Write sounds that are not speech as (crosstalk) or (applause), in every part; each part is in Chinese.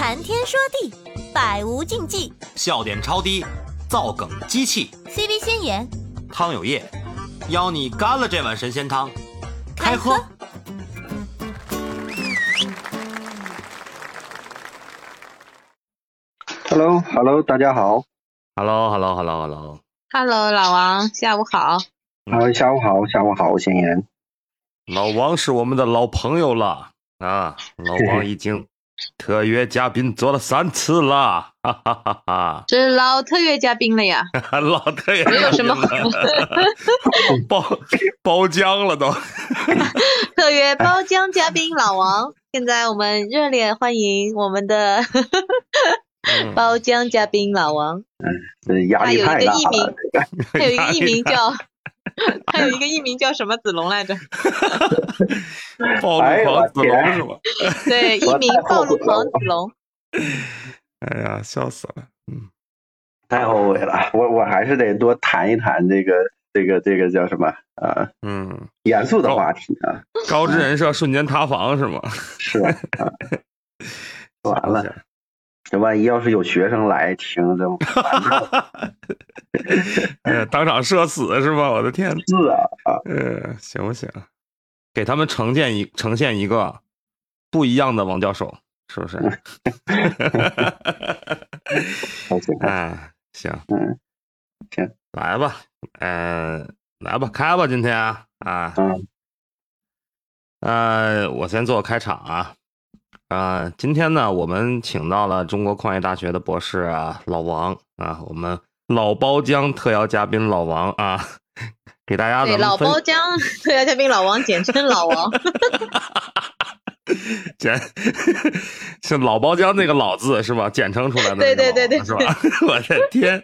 谈天说地，百无禁忌。笑点超低，造梗机器。CV 先言，汤有业，邀你干了这碗神仙汤，开喝。Hello，Hello，大家好。Hello，Hello，Hello，Hello。Hello，老王，下午好。啊，下午好，下午好，先言。老王是我们的老朋友了啊！老王已经特约嘉宾做了三次了，哈哈哈哈！这是老特约嘉宾了呀，(laughs) 老特约没有什么 (laughs) 包包浆了都。(laughs) 特约包浆嘉宾老王。现在我们热烈欢迎我们的包浆嘉宾老王。嗯压力太大了。他有一个艺名叫，(laughs) 他有一个艺名叫什么子龙来着？(laughs) 暴露狂子龙是吧？对，(laughs) 艺名暴露狂子龙。哎呀，笑死了！嗯，太后悔了，我我还是得多谈一谈这个这个这个叫什么啊？嗯，严肃的话题啊。高知人设瞬间塌房是吗？是啊。完了。这万一要是有学生来听，(laughs) 这 (laughs) 哎，当场社死是吧？我的天！(laughs) 是啊，呃，行不行？给他们呈现一呈现一个不一样的王教授，是不是？哎，行，嗯，行，来吧，嗯、呃，来吧，开吧，今天啊，嗯，呃，我先做开场啊。啊、呃，今天呢，我们请到了中国矿业大学的博士啊，老王啊，我们老包浆特邀嘉宾老王啊，(laughs) 给大家对老包浆特邀嘉宾老王，简称老王，(laughs) 简是老包浆那个老字是吧？简称出来的，对对对对，是吧？(laughs) 我的天！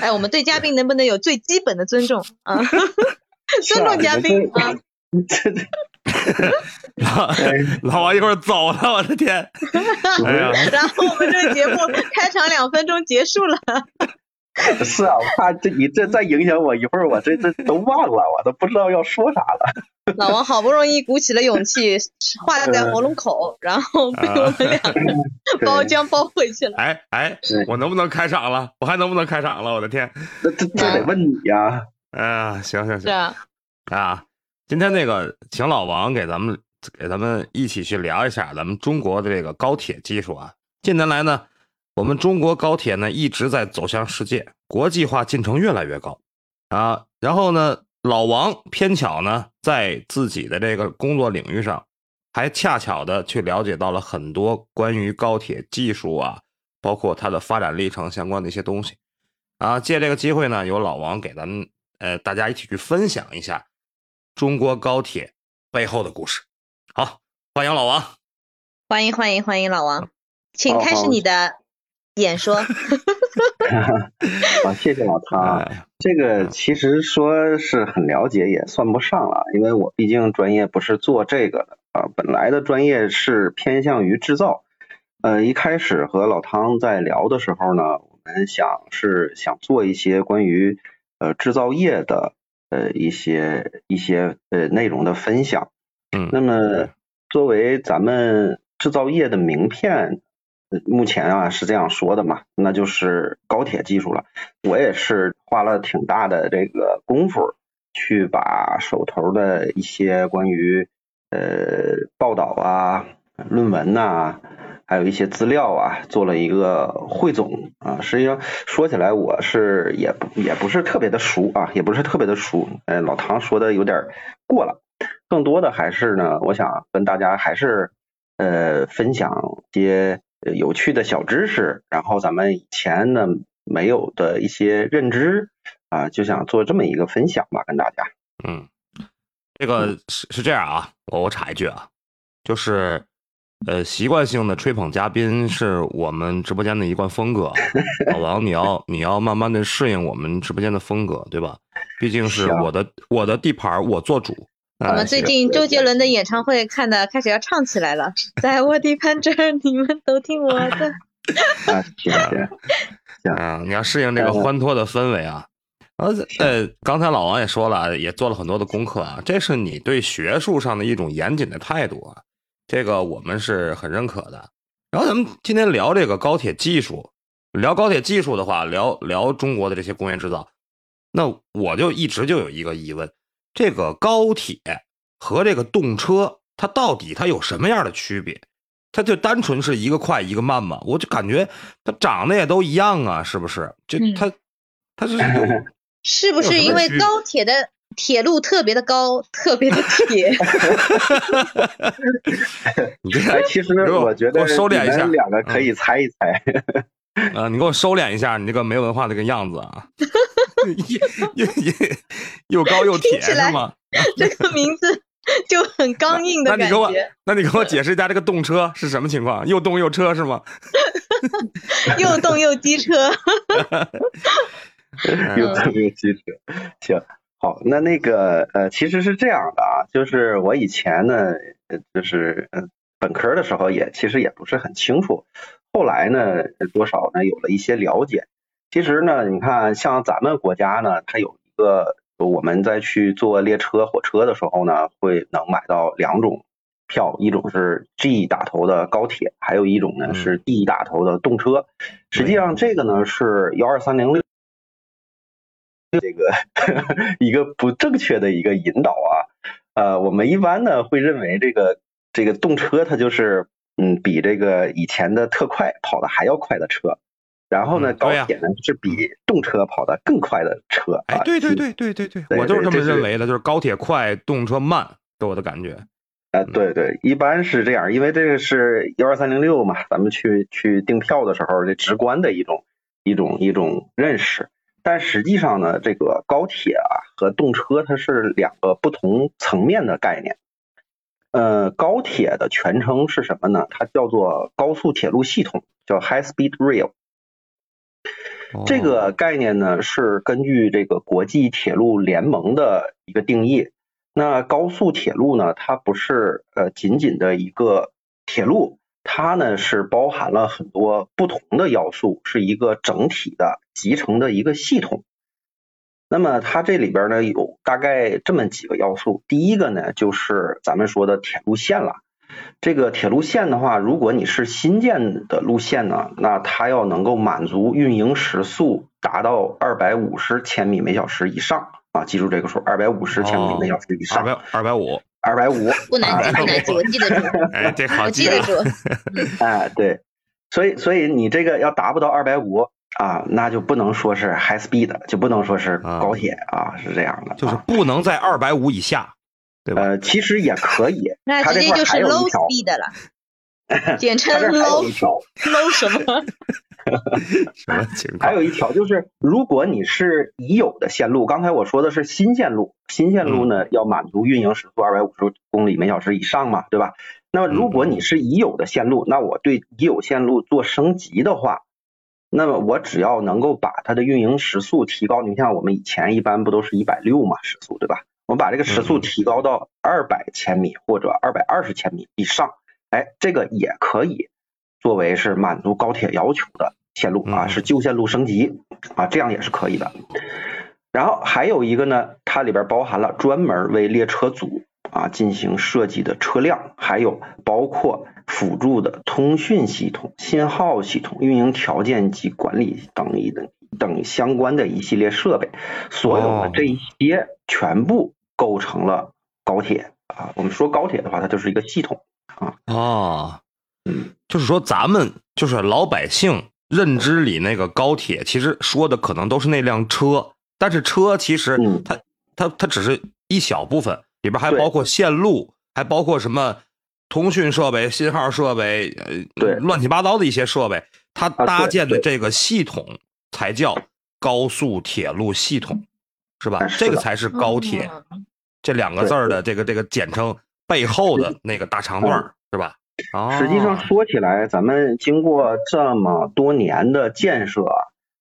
哎，我们对嘉宾能不能有最基本的尊重啊？尊重嘉宾啊！老老王一会儿走了，我的天！哎，然后我们这个节目开场两分钟结束了。(laughs) 是啊，我怕这你这再影响我一会儿，我这这都忘了，我都不知道要说啥了。(laughs) 老王好不容易鼓起了勇气，话在喉咙口，然后被我们两个包浆包回去了。哎哎，我能不能开场了？我还能不能开场了？我的天！这这这得问你呀！哎呀，行行行，是啊，啊。今天那个，请老王给咱们给咱们一起去聊一下咱们中国的这个高铁技术啊。近年来呢，我们中国高铁呢一直在走向世界，国际化进程越来越高啊。然后呢，老王偏巧呢在自己的这个工作领域上，还恰巧的去了解到了很多关于高铁技术啊，包括它的发展历程相关的一些东西啊。借这个机会呢，由老王给咱们呃大家一起去分享一下。中国高铁背后的故事，好，欢迎老王，欢迎欢迎欢迎老王，请开始你的演说。(laughs) 好，谢谢老汤。这个其实说是很了解，也算不上了，因为我毕竟专业不是做这个的啊，本来的专业是偏向于制造。呃，一开始和老汤在聊的时候呢，我们想是想做一些关于呃制造业的。呃，一些一些呃内容的分享，嗯，那么作为咱们制造业的名片，目前啊是这样说的嘛，那就是高铁技术了。我也是花了挺大的这个功夫，去把手头的一些关于呃报道啊、论文呐、啊。还有一些资料啊，做了一个汇总啊。实际上说起来，我是也不也不是特别的熟啊，也不是特别的熟。呃，老唐说的有点过了，更多的还是呢，我想跟大家还是呃分享些有趣的小知识，然后咱们以前呢没有的一些认知啊，就想做这么一个分享吧，跟大家。嗯，这个是是这样啊，我我插一句啊，就是。呃，习惯性的吹捧嘉宾是我们直播间的一贯风格。(laughs) 老王，你要你要慢慢的适应我们直播间的风格，对吧？毕竟是我的我的地盘，我做主。我们最近周杰伦的演唱会看的开始要唱起来了，在我地盘这儿，你们都听我的。(laughs) 啊，谢谢。(laughs) 啊，你要适应这个欢脱的氛围啊。呃呃，刚才老王也说了，也做了很多的功课啊，这是你对学术上的一种严谨的态度啊。这个我们是很认可的，然后咱们今天聊这个高铁技术，聊高铁技术的话，聊聊中国的这些工业制造，那我就一直就有一个疑问：这个高铁和这个动车，它到底它有什么样的区别？它就单纯是一个快一个慢吗？我就感觉它长得也都一样啊，是不是？就它，它是 (laughs) 是不是因为高铁的？铁路特别的高，特别的铁。(laughs) 你这其实我觉得，我收敛一下，两个可以猜一猜。(laughs) 啊，你给我收敛一下，你这个没文化那个样子啊！(laughs) 又又又高又铁是吗？这个名字就很刚硬的感觉。那你给我，那你给我解释一下这个动车是什么情况？又动又车是吗？又动又机车。又动又机车，行。好，那那个呃，其实是这样的啊，就是我以前呢，就是呃本科的时候也其实也不是很清楚，后来呢多少呢有了一些了解。其实呢，你看像咱们国家呢，它有一个我们在去坐列车、火车的时候呢，会能买到两种票，一种是 G 打头的高铁，还有一种呢是 D 打头的动车。实际上这个呢是幺二三零六。这个 (laughs) 一个不正确的一个引导啊，呃，我们一般呢会认为这个这个动车它就是嗯比这个以前的特快跑的还要快的车，然后呢高铁呢是比动车跑的更快的车。哎，对对对对对对，我就是这么认为的，就是高铁快，动车慢，给我的感觉。啊，对对，一般是这样，因为这个是幺二三零六嘛，咱们去去订票的时候，这直观的一种一种一种认识。但实际上呢，这个高铁啊和动车它是两个不同层面的概念。呃，高铁的全称是什么呢？它叫做高速铁路系统，叫 High Speed Rail。这个概念呢是根据这个国际铁路联盟的一个定义。那高速铁路呢，它不是呃仅仅的一个铁路。它呢是包含了很多不同的要素，是一个整体的集成的一个系统。那么它这里边呢有大概这么几个要素。第一个呢就是咱们说的铁路线了。这个铁路线的话，如果你是新建的路线呢，那它要能够满足运营时速达到二百五十千米每小时以上啊，记住这个数，二百五十千米每小时以上。二百二百五。二百五不难记，不难记，我记得住。(laughs) 哎，这好记得住。(laughs) 哎，对，所以所以你这个要达不到二百五啊，那就不能说是 high speed，就不能说是高铁啊，是这样的。就是不能在二百五以下，对吧？呃，其实也可以。那直接就是 low speed 了。(laughs) 简称 low low (laughs) 什么？(laughs) 什么情况？还有一条就是，如果你是已有的线路，刚才我说的是新线路，新线路呢要满足运营时速二百五十公里每小时以上嘛，对吧？那么如果你是已有的线路，那我对已有线路做升级的话，那么我只要能够把它的运营时速提高，你像我们以前一般不都是一百六嘛时速，对吧？我们把这个时速提高到二百千米或者二百二十千米以上。哎，这个也可以作为是满足高铁要求的线路啊，是旧线路升级啊，这样也是可以的。然后还有一个呢，它里边包含了专门为列车组啊进行设计的车辆，还有包括辅助的通讯系统、信号系统、运营条件及管理等一等等相关的一系列设备，所有的这一些全部构成了高铁啊。我们说高铁的话，它就是一个系统。啊哦，嗯，就是说咱们就是老百姓认知里那个高铁，其实说的可能都是那辆车，但是车其实它它它只是一小部分，里边还包括线路，还包括什么通讯设备、信号设备，呃，对，乱七八糟的一些设备，它搭建的这个系统才叫高速铁路系统，是吧？这个才是高铁这两个字儿的这个这个简称。背后的那个大长段是吧？实际上说起来，咱们经过这么多年的建设，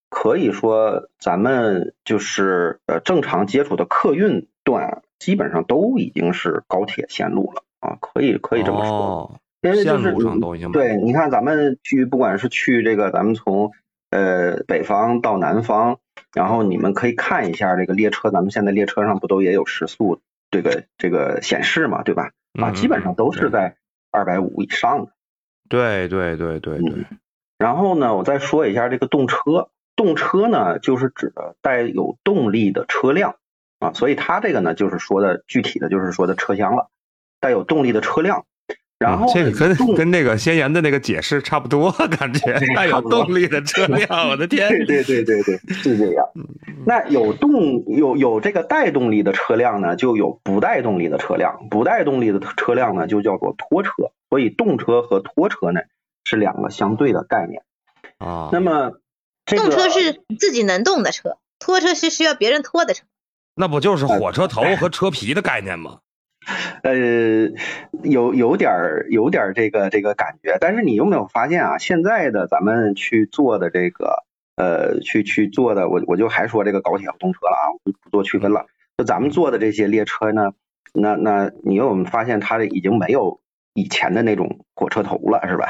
可以说咱们就是呃正常接触的客运段，基本上都已经是高铁线路了啊，可以可以这么说。因为就是对，你看咱们去不管是去这个咱们从呃北方到南方，然后你们可以看一下这个列车，咱们现在列车上不都也有时速？这个这个显示嘛，对吧？啊，基本上都是在二百五以上的。对对对对对。然后呢，我再说一下这个动车。动车呢，就是指的带有动力的车辆啊，所以它这个呢，就是说的具体的就是说的车厢了，带有动力的车辆。然后这个跟跟那个先言的那个解释差不多，(laughs) 感觉 (laughs) 带有动力的车辆，我的天！对对对对对，是这样。那有动有有这个带动力的车辆呢，就有不带动力的车辆，不带动力的车辆呢，就叫做拖车。所以动车和拖车呢是两个相对的概念啊。那么动车是自己能动的车，拖车是需要别人拖的车。那不就是火车头和车皮的概念吗？(laughs) 呃，有有点儿有点儿这个这个感觉，但是你有没有发现啊？现在的咱们去做的这个呃，去去做的，我我就还说这个高铁和动车了啊，不不做区分了。就咱们坐的这些列车呢，那那你有没有发现它已经没有以前的那种火车头了，是吧？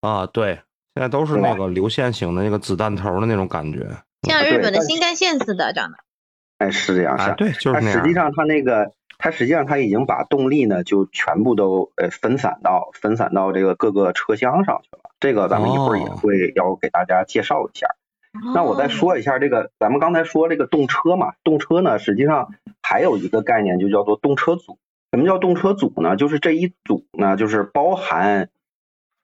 啊，对，现在都是那个流线型的那个子弹头的那种感觉，像日本的新干线似的长得。哎，是这样，是。对，就是那样。实际上它那个。它实际上它已经把动力呢就全部都呃分散到分散到这个各个车厢上去了。这个咱们一会儿也会要给大家介绍一下。那我再说一下这个，咱们刚才说这个动车嘛，动车呢实际上还有一个概念就叫做动车组。什么叫动车组呢？就是这一组呢就是包含。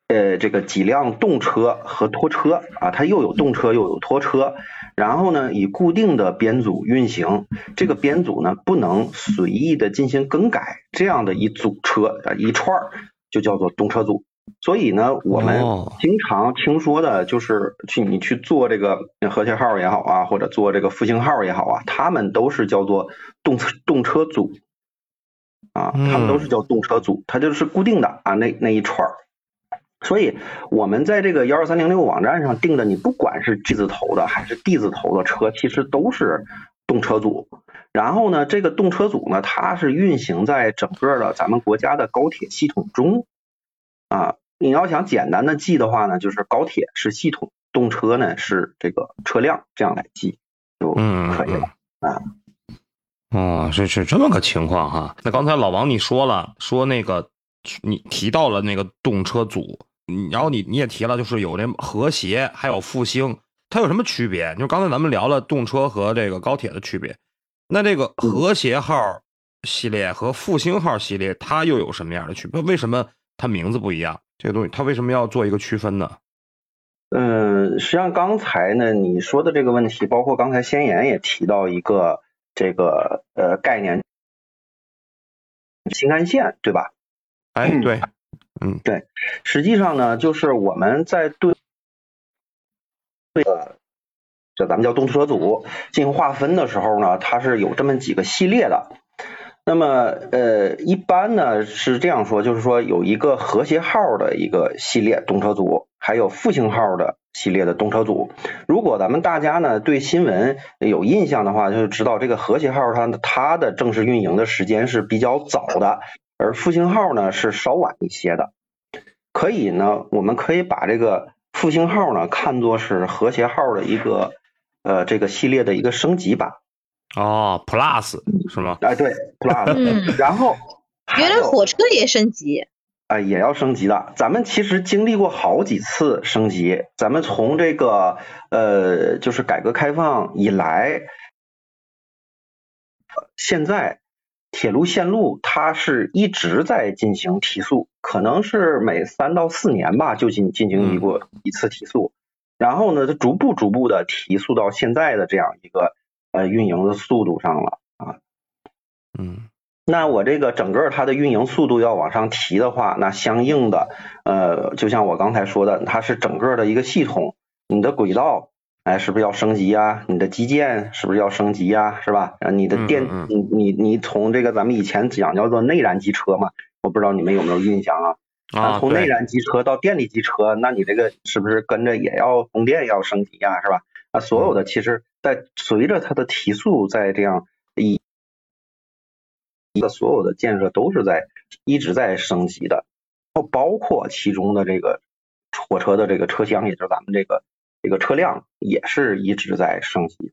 呃，这个几辆动车和拖车啊，它又有动车又有拖车，然后呢，以固定的编组运行，这个编组呢不能随意的进行更改，这样的一组车啊一串儿就叫做动车组。所以呢，我们经常听说的就是去你去做这个和谐号也好啊，或者做这个复兴号也好啊，他们都是叫做动车动车组啊，他们都是叫动车组，它就是固定的啊那那一串儿。所以，我们在这个幺二三零六网站上订的，你不管是 G 字头的还是 D 字头的车，其实都是动车组。然后呢，这个动车组呢，它是运行在整个的咱们国家的高铁系统中。啊，你要想简单的记的话呢，就是高铁是系统，动车呢是这个车辆，这样来记就可以了啊。哦，是是这么个情况哈。那刚才老王你说了，说那个你提到了那个动车组。然后你你也提了，就是有这和谐，还有复兴，它有什么区别？就刚才咱们聊了动车和这个高铁的区别，那这个和谐号系列和复兴号系列，它又有什么样的区别？为什么它名字不一样？这个东西它为什么要做一个区分呢？嗯，实际上刚才呢你说的这个问题，包括刚才先言也提到一个这个呃概念，新干线对吧？哎，对。嗯，对，实际上呢，就是我们在对这个这咱们叫动车组进行划分的时候呢，它是有这么几个系列的。那么呃，一般呢是这样说，就是说有一个和谐号的一个系列动车组，还有复兴号的系列的动车组。如果咱们大家呢对新闻有印象的话，就知道这个和谐号它它的正式运营的时间是比较早的。而复兴号呢是稍晚一些的，可以呢，我们可以把这个复兴号呢看作是和谐号的一个呃这个系列的一个升级版。哦，Plus 是吗？哎，对，Plus。然后原来火车也升级？哎，也要升级的。咱们其实经历过好几次升级。咱们从这个呃，就是改革开放以来，现在。铁路线路它是一直在进行提速，可能是每三到四年吧就进进行一过一次提速，然后呢，它逐步逐步的提速到现在的这样一个呃运营的速度上了啊。嗯，那我这个整个它的运营速度要往上提的话，那相应的呃，就像我刚才说的，它是整个的一个系统，你的轨道。哎，是不是要升级呀？你的基建是不是要升级呀？是吧？啊，你的电，你你你从这个咱们以前讲叫做内燃机车嘛，我不知道你们有没有印象啊？啊，从内燃机车到电力机车，那你这个是不是跟着也要供电要升级呀？是吧？啊，所有的其实，在随着它的提速，在这样一，一个所有的建设都是在一直在升级的，包括其中的这个火车的这个车厢，也就是咱们这个。这个车辆也是一直在升级，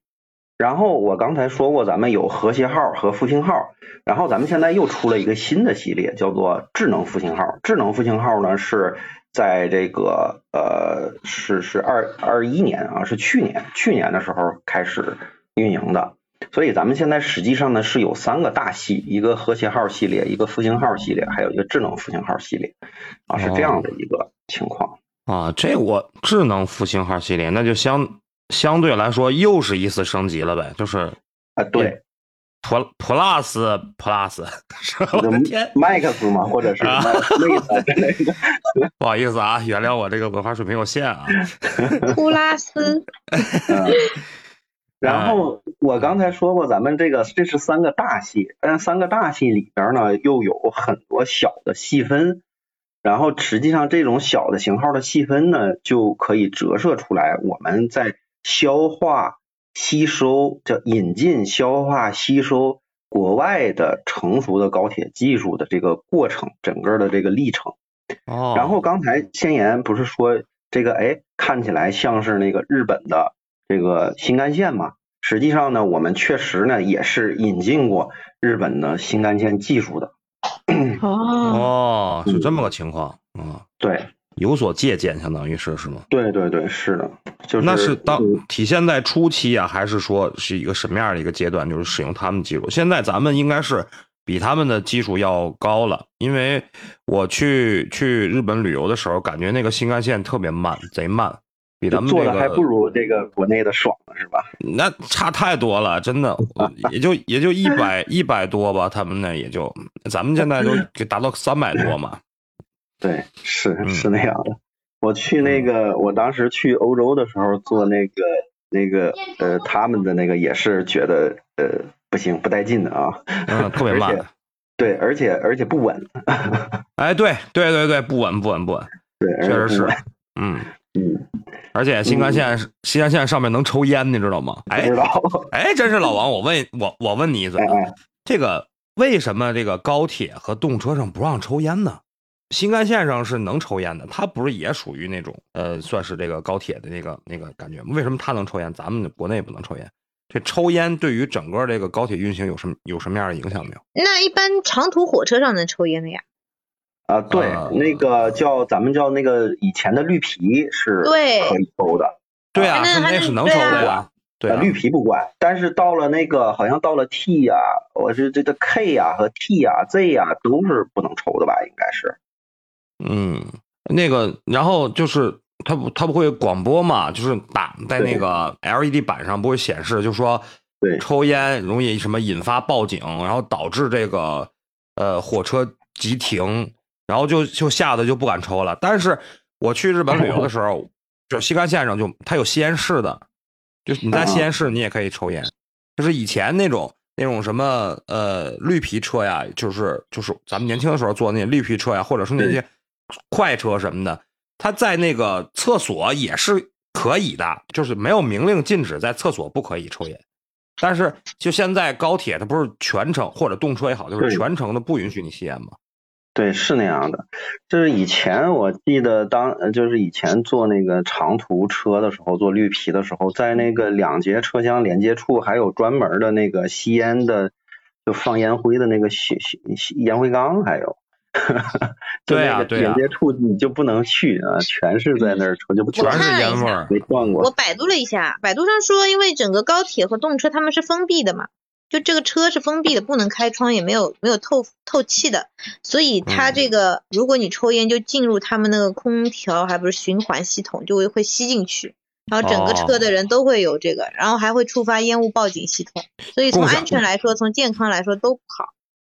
然后我刚才说过，咱们有和谐号和复兴号，然后咱们现在又出了一个新的系列，叫做智能复兴号。智能复兴号呢是在这个呃是是二二一年啊，是去年去年的时候开始运营的。所以咱们现在实际上呢是有三个大系，一个和谐号系列，一个复兴号系列，还有一个智能复兴号系列啊，是这样的一个情况。啊，这我智能复兴号系列，那就相相对来说又是一次升级了呗，就是啊，对，Plus Plus Plus，我的天，Max 嘛，或者是 Max 之类。不好意思啊，原谅我这个文化水平有限啊。(laughs) 普拉斯。(laughs) 然后我刚才说过，咱们这个这是三个大系，但三个大系里边呢又有很多小的细分。然后实际上，这种小的型号的细分呢，就可以折射出来我们在消化、吸收、叫引进、消化、吸收国外的成熟的高铁技术的这个过程，整个的这个历程。哦。然后刚才先言不是说这个，哎，看起来像是那个日本的这个新干线嘛？实际上呢，我们确实呢也是引进过日本的新干线技术的。(clears throat) 哦，是这么个情况啊？对，有所借鉴，相当于是是吗？对对对，是的，就是那是当体现在初期啊，还是说是一个什么样的一个阶段？就是使用他们技术。现在咱们应该是比他们的技术要高了，因为我去去日本旅游的时候，感觉那个新干线特别慢，贼慢。比咱们做的还不如这个国内的爽是吧？那差太多了，真的，(laughs) 也就也就一百一百多吧，他们那也就，咱们现在都达到三百多嘛。(laughs) 对，是是那样的。我去那个，我当时去欧洲的时候做那个那个呃，他们的那个也是觉得呃不行，不带劲的啊，嗯，特别 (laughs) 慢。对，而且而且不稳。哎，对对对对，不稳不稳不稳。对，确实是，嗯。嗯，而且新干线新干线上面能抽烟，你知道吗？哎，(laughs) 哎，真是老王，我问我我问你一嘴，这个为什么这个高铁和动车上不让抽烟呢？新干线上是能抽烟的，它不是也属于那种呃，算是这个高铁的那个那个感觉吗？为什么它能抽烟，咱们国内不能抽烟？这抽烟对于整个这个高铁运行有什么有什么样的影响没有？那一般长途火车上能抽烟的呀？啊，对，那个叫咱们叫那个以前的绿皮是可以抽的，对啊，那是能抽的呀，对，绿皮不管，但是到了那个好像到了 T 呀，我是这个 K 呀和 T 呀 Z 呀都是不能抽的吧？应该是，嗯，那个然后就是它不它不会广播嘛，就是打在那个 LED 板上不会显示，就说对抽烟容易什么引发报警，然后导致这个呃火车急停。然后就就吓得就不敢抽了。但是我去日本旅游的时候，就西干线上就它有吸烟室的，就是你在吸烟室你也可以抽烟。就是以前那种那种什么呃绿皮车呀，就是就是咱们年轻的时候坐那些绿皮车呀，或者是那些快车什么的，它在那个厕所也是可以的，就是没有明令禁止在厕所不可以抽烟。但是就现在高铁它不是全程或者动车也好，就是全程的不允许你吸烟吗？对，是那样的。就是以前我记得，当就是以前坐那个长途车的时候，坐绿皮的时候，在那个两节车厢连接处还有专门的那个吸烟的，就放烟灰的那个吸吸吸烟灰缸，还有。(laughs) 对啊，对连接处你就不能去啊，全是在那儿抽，就不全是烟味儿。没断过。我百度了一下，百度上说，因为整个高铁和动车他们是封闭的嘛。就这个车是封闭的，不能开窗，也没有没有透透气的，所以它这个如果你抽烟就进入他们那个空调，还不是循环系统，就会会吸进去，然后整个车的人都会有这个，然后还会触发烟雾报警系统，所以从安全来说，从健康来说都不好，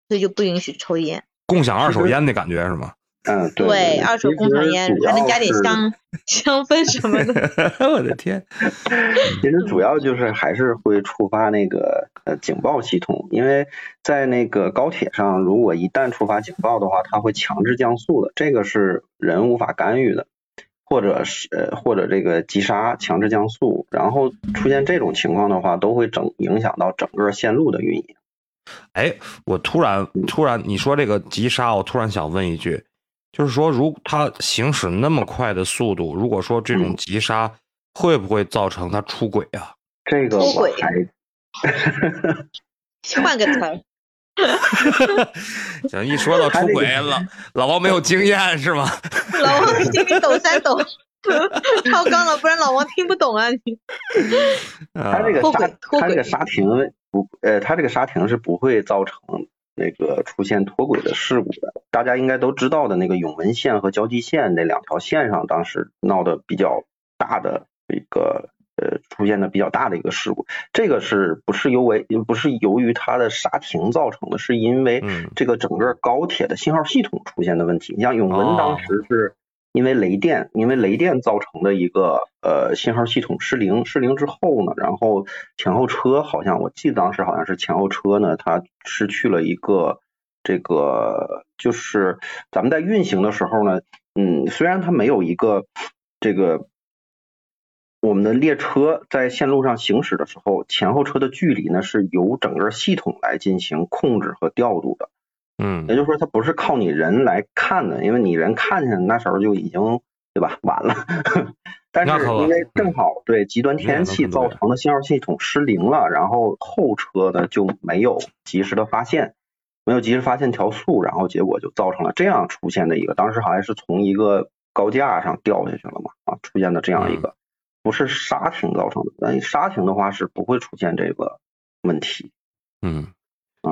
所以就不允许抽烟。共享二手烟的感觉是吗？嗯，对，二手工厂烟还能加点香香氛什么的。(laughs) 我的天！(laughs) 其实主要就是还是会触发那个呃警报系统，因为在那个高铁上，如果一旦触发警报的话，它会强制降速的，这个是人无法干预的，或者是呃或者这个急刹强制降速，然后出现这种情况的话，都会整影响到整个线路的运营。哎，我突然突然你说这个急刹，我突然想问一句。就是说，如他行驶那么快的速度，如果说这种急刹会不会造成他出轨啊？这个我还 (laughs) 换个词儿，(laughs) 行，一说到出轨，老老王没有经验是吗？(laughs) 老王心里抖三抖，超纲了，不然老王听不懂啊你。它这个刹，脱轨它这个刹停不，呃，他这个刹停是不会造成那个出现脱轨的事故的。大家应该都知道的那个永文线和交际线那两条线上，当时闹得比较大的一个呃出现的比较大的一个事故，这个是不是由为不是由于它的刹停造成的，是因为嗯这个整个高铁的信号系统出现的问题。你像永文哦当时是因为雷电，因为雷电造成的一个呃信号系统失灵，失灵之后呢，然后前后车好像我记得当时好像是前后车呢，它失去了一个这个就是咱们在运行的时候呢，嗯，虽然它没有一个这个。我们的列车在线路上行驶的时候，前后车的距离呢是由整个系统来进行控制和调度的。嗯也就是说，它不是靠你人来看的，因为你人看见那时候就已经对吧晚了。但是因为正好对极端天气造成的信号系统失灵了，然后后车呢就没有及时的发现，没有及时发现调速，然后结果就造成了这样出现的一个，当时好像是从一个高架上掉下去了嘛，啊，出现的这样一个，不是刹停造成的，那刹停的话是不会出现这个问题。嗯啊，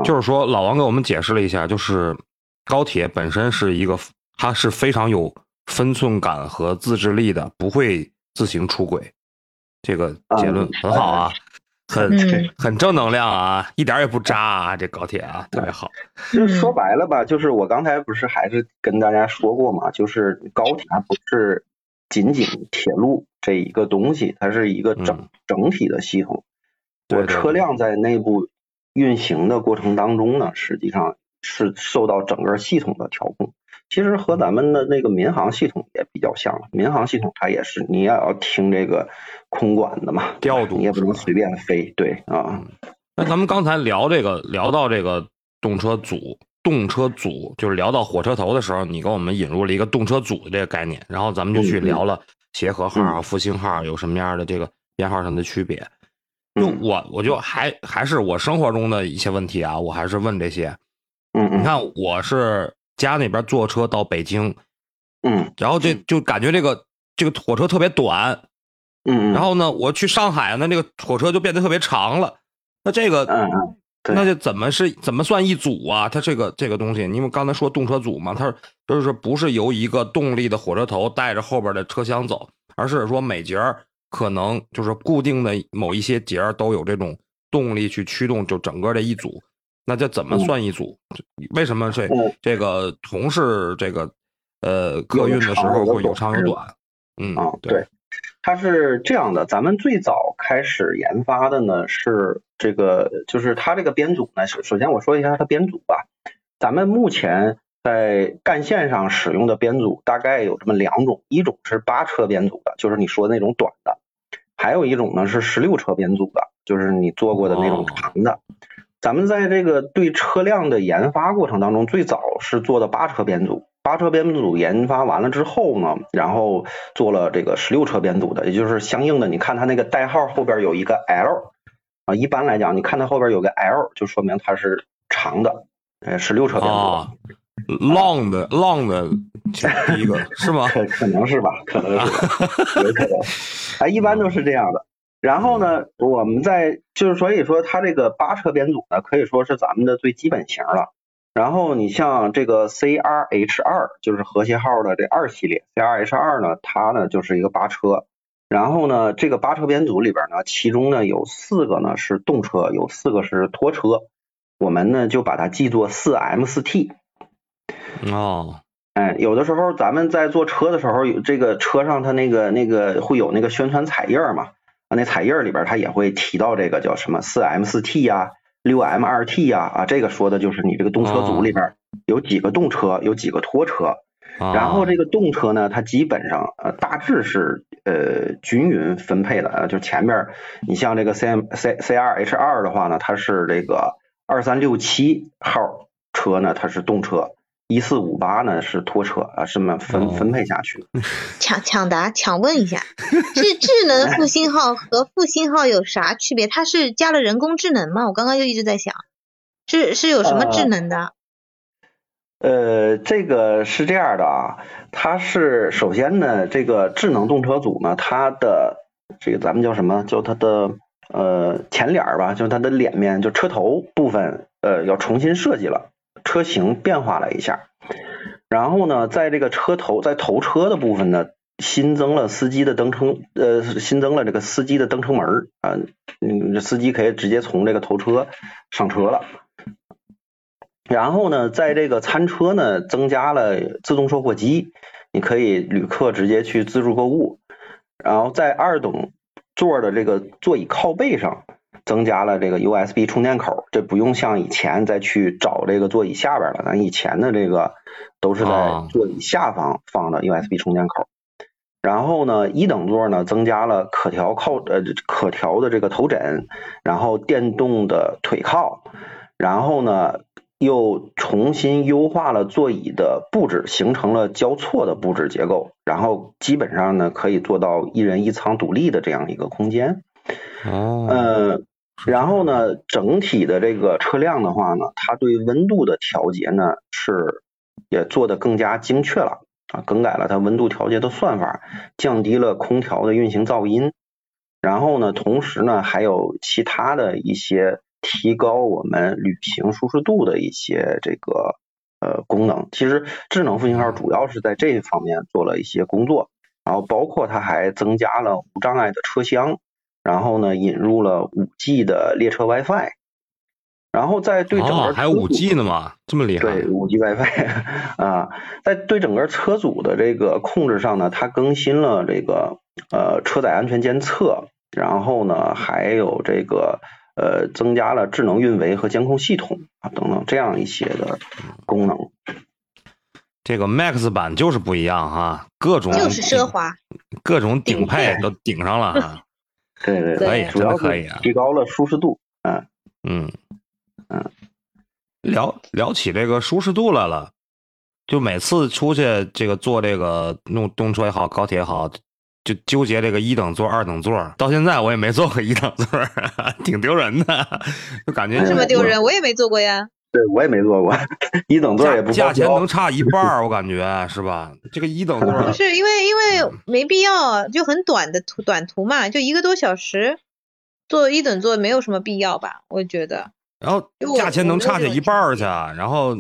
就是说老王给我们解释了一下，就是高铁本身是一个，它是非常有分寸感和自制力的，不会自行出轨。这个结论嗯。很好啊，(laughs) 很嗯。(laughs) 很正能量啊，一点儿也不渣啊，这高铁啊特别好。就是说嗯白了吧，就是我刚才不是还是跟大家说过嘛，就是高铁它不是仅仅铁路这一个东西，它是一个整、嗯。整体的系统。我车辆在内部运行的过程当中呢，实际上是受到整个系统的调控。其实和咱们的那个民航系统也比较像，民航系统它也是你也要听这个空管的嘛，调度你也不能随便飞，对啊，那咱们刚才聊这个，聊到这个动车组，动车组就是聊到火车头的时候，你给我们引入了一个动车组的这个概念，然后咱们就去聊了协和号复兴号有什么样的这个编号上的区别。就嗯我我就还还是我生活中的一些问题啊，我还是问这些。嗯嗯你看，我是家那边坐车到北京，嗯然后这就感觉这个这个火车特别短，嗯嗯，然后呢，我去上海呢，那个火车就变得特别长了。那这个嗯嗯。那就怎么是怎么算一组啊？它这个这个东西，因为刚才说动车组嘛，它就是说不是由一个动力的火车头带着后边的车厢走，而是说每节儿可能就是固定的某一些节儿都有这种动力去驱动，就整个这一组。那这怎么算一组？为什么这嗯这个同是这个呃客运的时候会有长有短？嗯啊，对，它是这样的，咱们最早开始研发的呢是这个，就是它这个编组呢，首首先我说一下它编组吧。咱们目前在干线上使用的编组大概有这么两种，一种是八车编组的，就是你说的那种短的，还有一种呢是十六车编组的，就是你做过的那种哦长的。咱们在这个对车辆的研发过程当中，最早是做的八车编组。八车编组研发完了之后呢，然后做了这个十六车编组的，也就是相应的，你看它那个代号后边有一个 L 啊，一般来讲，你看它后边有个 L，就说明它是长的，呃，十六车编组的。浪的浪的第一个是吗？可可能是吧，可能是吧，有可能，啊，一般都是这样的。然后呢，我们在就是所以说，它这个八车编组呢，可以说是咱们的最基本型了。然后你像这个 CRH 二，就是和谐号的这二系列，CRH 二呢，它呢就是一个八车。然后呢，这个八车编组里边呢，其中呢有四个呢是动车，有四个是拖车。我们呢就把它记作四 M 四 T。哦，哎，有的时候咱们在坐车的时候，有这个车上它那个那个会有那个宣传彩页嘛，啊，那彩页里边它也会提到这个叫什么四 M 四 T 呀、六 M 二 T 呀，啊，这个说的就是你这个动车组里边有几个动车，有几个拖车。然后这个动车呢，它基本上呃大致是呃均匀分配的，啊，就前面你像这个 C M C C R H 二的话呢，它是这个二三六七号车呢，它是动车。一四五八呢是拖车啊，这么分哦分配下去。(laughs) 抢抢答，抢问一下，是智能复 (laughs) 兴号和复兴号有啥区别？它是加了人工智能吗？我刚刚就一直在想。是是有什么智能的？呃，这个是这样的啊，它是首先呢，这个智能动车组呢，它的这个咱们叫什么？叫它的呃前脸儿吧，就它的脸面，就车头部分呃要重新设计了，车型变化了一下。然后呢，在这个车头在头车的部分呢，新增了司机的登车呃新增了这个司机的登车门儿啊，嗯，司机可以直接从这个头车上车了。然后呢，在这个餐车呢，增加了自动售货机，你可以旅客直接去自助购物。然后在二等座的这个座椅靠背上，增加了这个 USB 充电口，这不用像以前再去找这个座椅下边了。咱以前的这个都是在座椅下方放的 USB 充电口。然后呢，一等座呢，增加了可调靠呃可调的这个头枕，然后电动的腿靠，然后呢。又重新优化了座椅的布置，形成了交错的布置结构，然后基本上呢可以做到一人一舱独立的这样一个空间。哦，呃，然后呢，整体的这个车辆的话呢，它对温度的调节呢是也做得更加精确了啊，更改了它温度调节的算法，降低了空调的运行噪音。然后呢，同时呢还有其他的一些。提高我们旅行舒适度的一些这个呃功能，其实智能复兴号主要是在这方面做了一些工作，然后包括它还增加了无障碍的车厢，然后呢引入了五 G 的列车 WiFi，然后在对整个还有五 G 呢吗？这么厉害？对，五 G WiFi 啊，在对整个车组的这个控制上呢，它更新了这个呃车载安全监测，然后呢还有这个。呃，增加了智能运维和监控系统啊等等这样一些的功能。这个 Max 版就是不一样哈，各种就是奢华，各种顶配都顶上了哈。对对，可以，真的可以啊，提高了舒适度。嗯嗯嗯，聊聊起这个舒适度来了，就每次出去这个坐这个弄动车也好，高铁也好。就纠结这个一等座、二等座，到现在我也没坐过一等座，(laughs) 挺丢人的，就感觉这么丢人，我也没坐过呀。对，我也没坐过 (laughs) 一等座，也不价钱能差一半，我感觉是吧？这个一等座不是因为因为没必要，就很短的途短途嘛，就一个多小时，坐一等座没有什么必要吧？我觉得。然后价钱能差下一半去，然后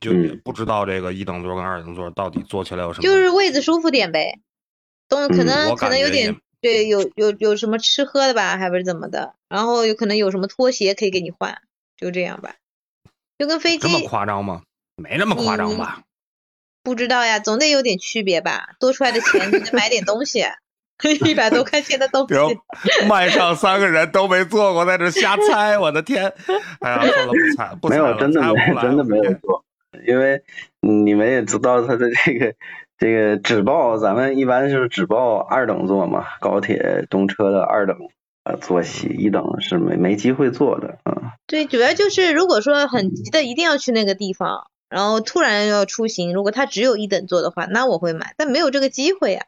就不知道这个一等座跟二等座到底坐起来有什么？就是位置舒服点呗。东可能可能有点对，有有有什么吃喝的吧，还不是怎么的？然后有可能有什么拖鞋可以给你换，就这样吧。就跟飞机这么夸张吗？没那么夸张吧？不知道呀，总得有点区别吧？多出来的钱你得买点东西，(laughs) 一百多块钱的东西。麦上三个人都没坐过，在这瞎猜，我的天！哎呀，算了，不猜，不没有，真的没，真的没有做，因为你们也知道他的这个。这个只报咱们一般就是只报二等座嘛，高铁动车的二等呃坐席，一等是没没机会坐的啊。对，主要就是如果说很急的一定要去那个地方，然后突然要出行，如果他只有一等座的话，那我会买，但没有这个机会呀，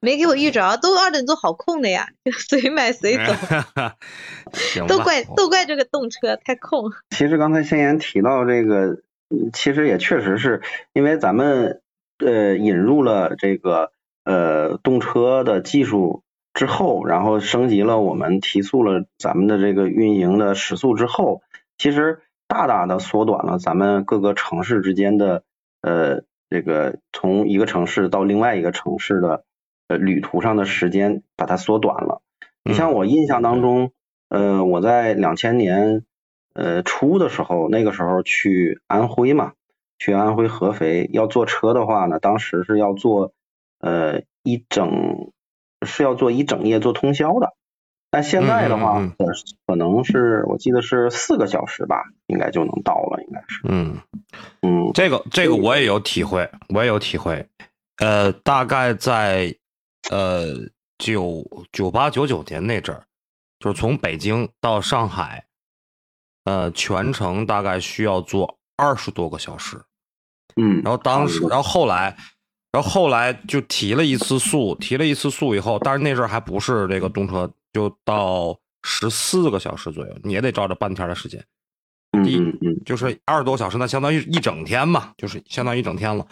没给我遇着，都二等座好空的呀，就随买随走。(laughs) (laughs) 都怪都怪这个动车太空。(laughs) 其实刚才先言提到这个，其实也确实是因为咱们。呃，引入了这个呃动车的技术之后，然后升级了我们提速了咱们的这个运营的时速之后，其实大大的缩短了咱们各个城市之间的呃这个从一个城市到另外一个城市的呃旅途上的时间，把它缩短了。你像我印象当中，呃，我在两千年呃初的时候，那个时候去安徽嘛。去安徽合肥要坐车的话呢，当时是要坐呃一整是要做一整夜做通宵的，但现在的话可能是我记得是四个小时吧，应该就能到了，应该是。嗯嗯，这个这个我也有体会，我也有体会。呃，大概在呃九九八九九年那阵儿，就是从北京到上海，呃，全程大概需要坐二十多个小时。嗯，然后当时，然后后来，然后后来就提了一次速，提了一次速以后，但是那阵儿还不是这个动车，就到十四个小时左右，你也得照着半天的时间。嗯第一就是二十多小时，那相当于一整天嘛，就是相当于一整天了。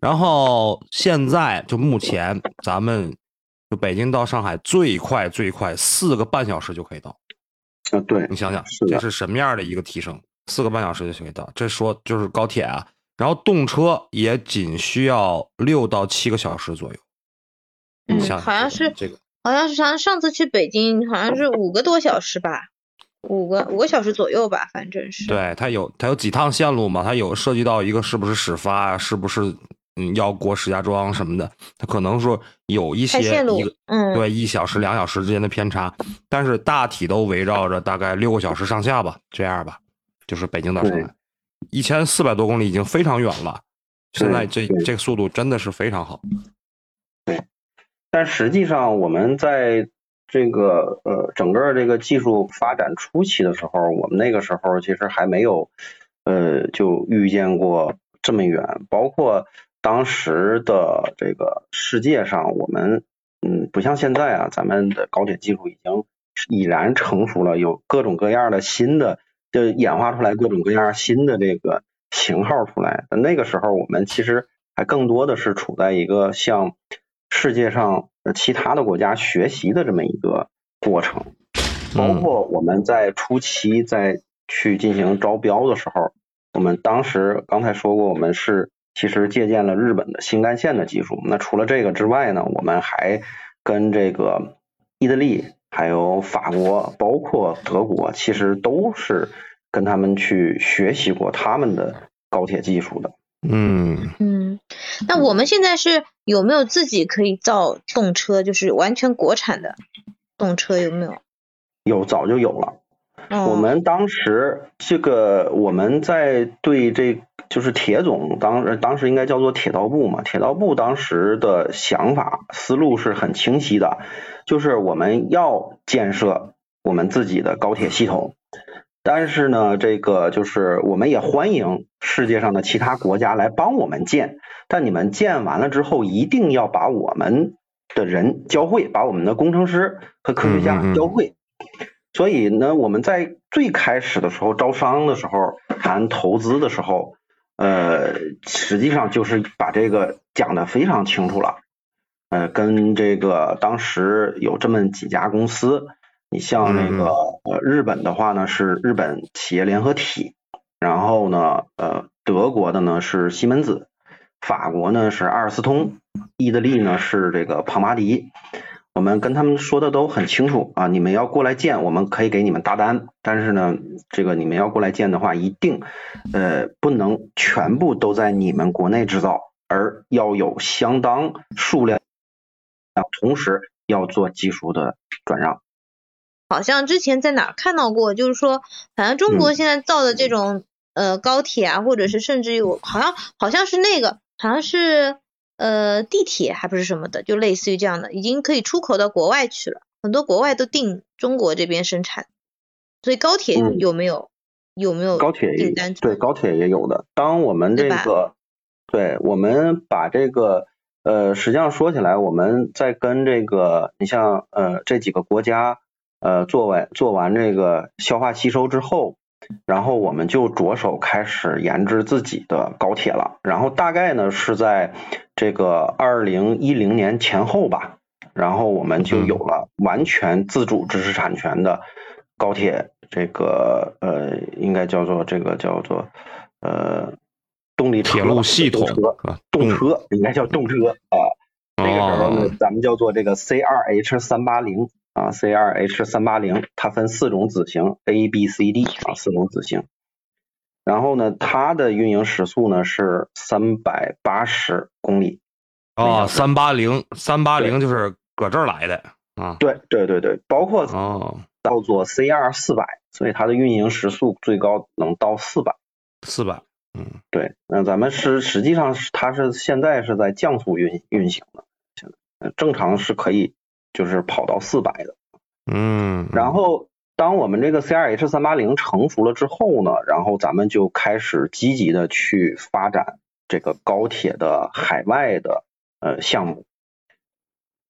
然后现在就目前咱们就北京到上海最快最快四个半小时就可以到，啊对你想想这是什么样的一个提升？四个半小时就可以到，这说就是高铁啊，然后动车也仅需要六到七个小时左右。嗯好像是这个，好像是上上次去北京好像是五个多小时吧，五个五个小时左右吧，反正是。对它有它有几趟线路嘛，它有涉及到一个是不是始发啊，是不是嗯要过石家庄什么的，它可能说有一些线路一个，嗯，对一小时两小时之间的偏差，但是大体都围绕着大概六个小时上下吧，这样吧，就是北京到上对海，一千四百多公里已经非常远了，现在这这个速度真的是非常好。对但实际上，我们在这个呃整个这个技术发展初期的时候，我们那个时候其实还没有呃就遇见过这么远，包括当时的这个世界上，我们嗯不像现在啊，咱们的高铁技术已经已然成熟了，有各种各样的新的，就演化出来各种各样新的这个型号出来。那个时候，我们其实还更多的是处在一个向世界上呃其他的国家学习的这么一个过程，包括我们在初期在去进行招标的时候，我们当时刚才说过，我们是其实借鉴了日本的新干线的技术。那除了这个之外呢，我们还跟这个意大利、还有法国，包括德国，其实都是跟他们去学习过他们的高铁技术的。嗯，嗯，那我们现在是有没有自己可以造动车，就是完全国产的动车有没有？有早就有了。哦、我们当时这个我们在对这就是铁总当当时应该叫做铁道部嘛，铁道部当时的想法思路是很清晰的，就是我们要建设我们自己的高铁系统，但是呢，这个就是我们也欢迎世界上的其他国家来帮我们建，但你们建完了之后，一定要把我们的人教会，把我们的工程师和科学家教会。所以呢，我们在最开始的时候招商的时候谈投资的时候，呃，实际上就是把这个讲的非常清楚了。呃，跟这个当时有这么几家公司，你像那个呃日本的话呢是日本企业联合体，然后呢呃德国的呢是西门子，法国呢是阿尔斯通，意大利呢是这个庞巴迪。我们跟他们说的都很清楚啊，你们要过来建，我们可以给你们大单，但是呢，这个你们要过来建的话，一定呃不能全部都在你们国内制造，而要有相当数量，同时要做技术的转让。好像之前在哪看到过，就是说，反正中国现在造的这种、嗯、呃高铁啊，或者是甚至于我好像好像是那个好像是。呃，地铁还不是什么的，就类似于这样的，已经可以出口到国外去了。很多国外都订中国这边生产，所以高铁有没有、嗯、有没有高铁订单？对，高铁也有的。当我们这个，对，我们把这个呃，实际上说起来，我们在跟这个，你像呃这几个国家呃做完做完这个消化吸收之后。然后我们就着手开始研制自己的高铁了，然后大概呢是在这个二零一零年前后吧，然后我们就有了完全自主知识产权的高铁，这个呃应该叫做这个叫做呃动力铁路系统车，动车应该叫动车啊，那个时候呢咱们叫做这个 C 二 H 三八零。啊，C 二 H 三八零，它分四种子型，A、B、C、D 啊，四种子型。然后呢，它的运营时速呢是三百八十公里。哦，三八零，三八零就是搁这儿来的啊。对对对对，包括哦，叫做 C 二四百，所以它的运营时速最高能到四百。四百，嗯，对，那咱们是实际上是它是现在是在降速运运行的，现在正常是可以。就是跑到四百的，嗯，然后当我们这个 C R H 三八零成熟了之后呢，然后咱们就开始积极的去发展这个高铁的海外的呃项目。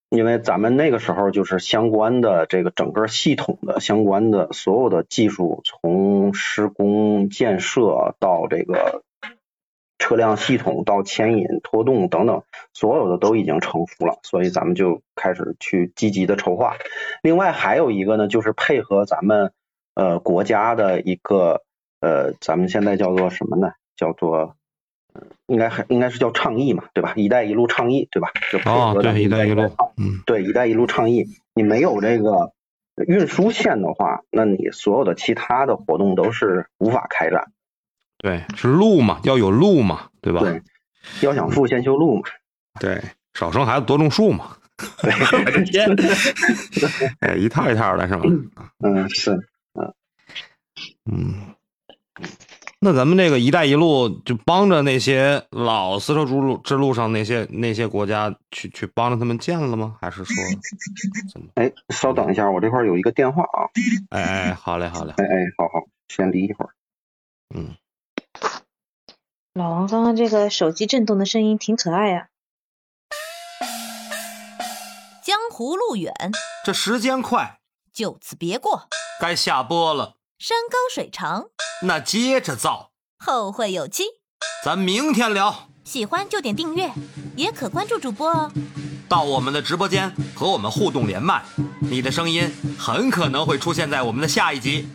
因为咱们那个时候就是相关的这个整个系统的相关的所有的技术，从施工建设到这个车辆系统到牵引、拖动等等，所有的都已经成熟了，所以咱们就开始去积极的筹划。另外还有一个呢，就是配合咱们呃国家的一个呃，咱们现在叫做什么呢？叫做应该还应该是叫倡议嘛，对吧？“一带一路”倡议，对吧？就配哦，对，“合咱们一带一路”，嗯，对“一带一路”倡议，你没有这个运输线的话，那你所有的其他的活动都是无法开展。对，是路嘛，要有路嘛，对吧？对，要想富，先修路嘛。对，少生孩子，多种树嘛。对，(laughs) 哎，一套一套的是吧？嗯，是，嗯，那咱们这个“一带一路”就帮着那些老丝绸之路之路上那些那些国家去去帮着他们建了吗？还是说怎么？哎，稍等一下，我这块儿有一个电话啊。哎哎，好嘞好嘞，哎哎，好好，先离一会儿。嗯，老王刚刚这个手机震动的声音挺可爱呀、江湖路远，这时间快，就此别过。该下播了，山高水长，那接着造，后会有期。咱明天聊。喜欢就点订阅，也可关注主播哦。到我们的直播间和我们互动连麦，你的声音很可能会出现在我们的下一集。